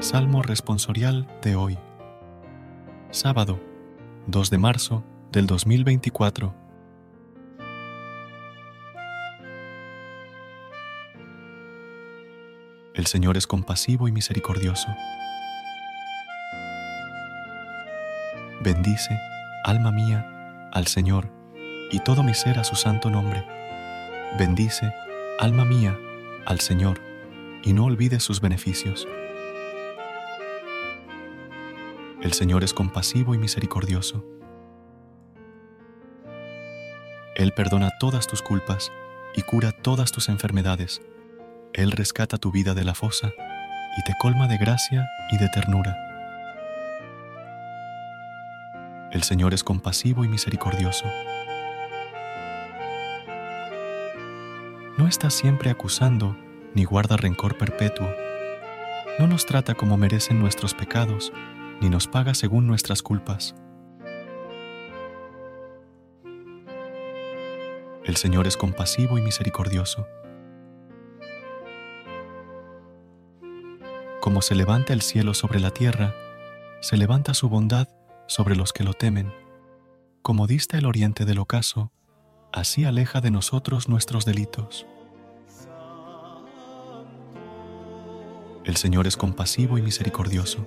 Salmo responsorial de hoy. Sábado, 2 de marzo del 2024. El Señor es compasivo y misericordioso. Bendice, alma mía, al Señor, y todo mi ser a su santo nombre. Bendice, alma mía, al Señor, y no olvides sus beneficios. El Señor es compasivo y misericordioso. Él perdona todas tus culpas y cura todas tus enfermedades. Él rescata tu vida de la fosa y te colma de gracia y de ternura. El Señor es compasivo y misericordioso. No está siempre acusando ni guarda rencor perpetuo. No nos trata como merecen nuestros pecados ni nos paga según nuestras culpas. El Señor es compasivo y misericordioso. Como se levanta el cielo sobre la tierra, se levanta su bondad sobre los que lo temen. Como dista el oriente del ocaso, así aleja de nosotros nuestros delitos. El Señor es compasivo y misericordioso.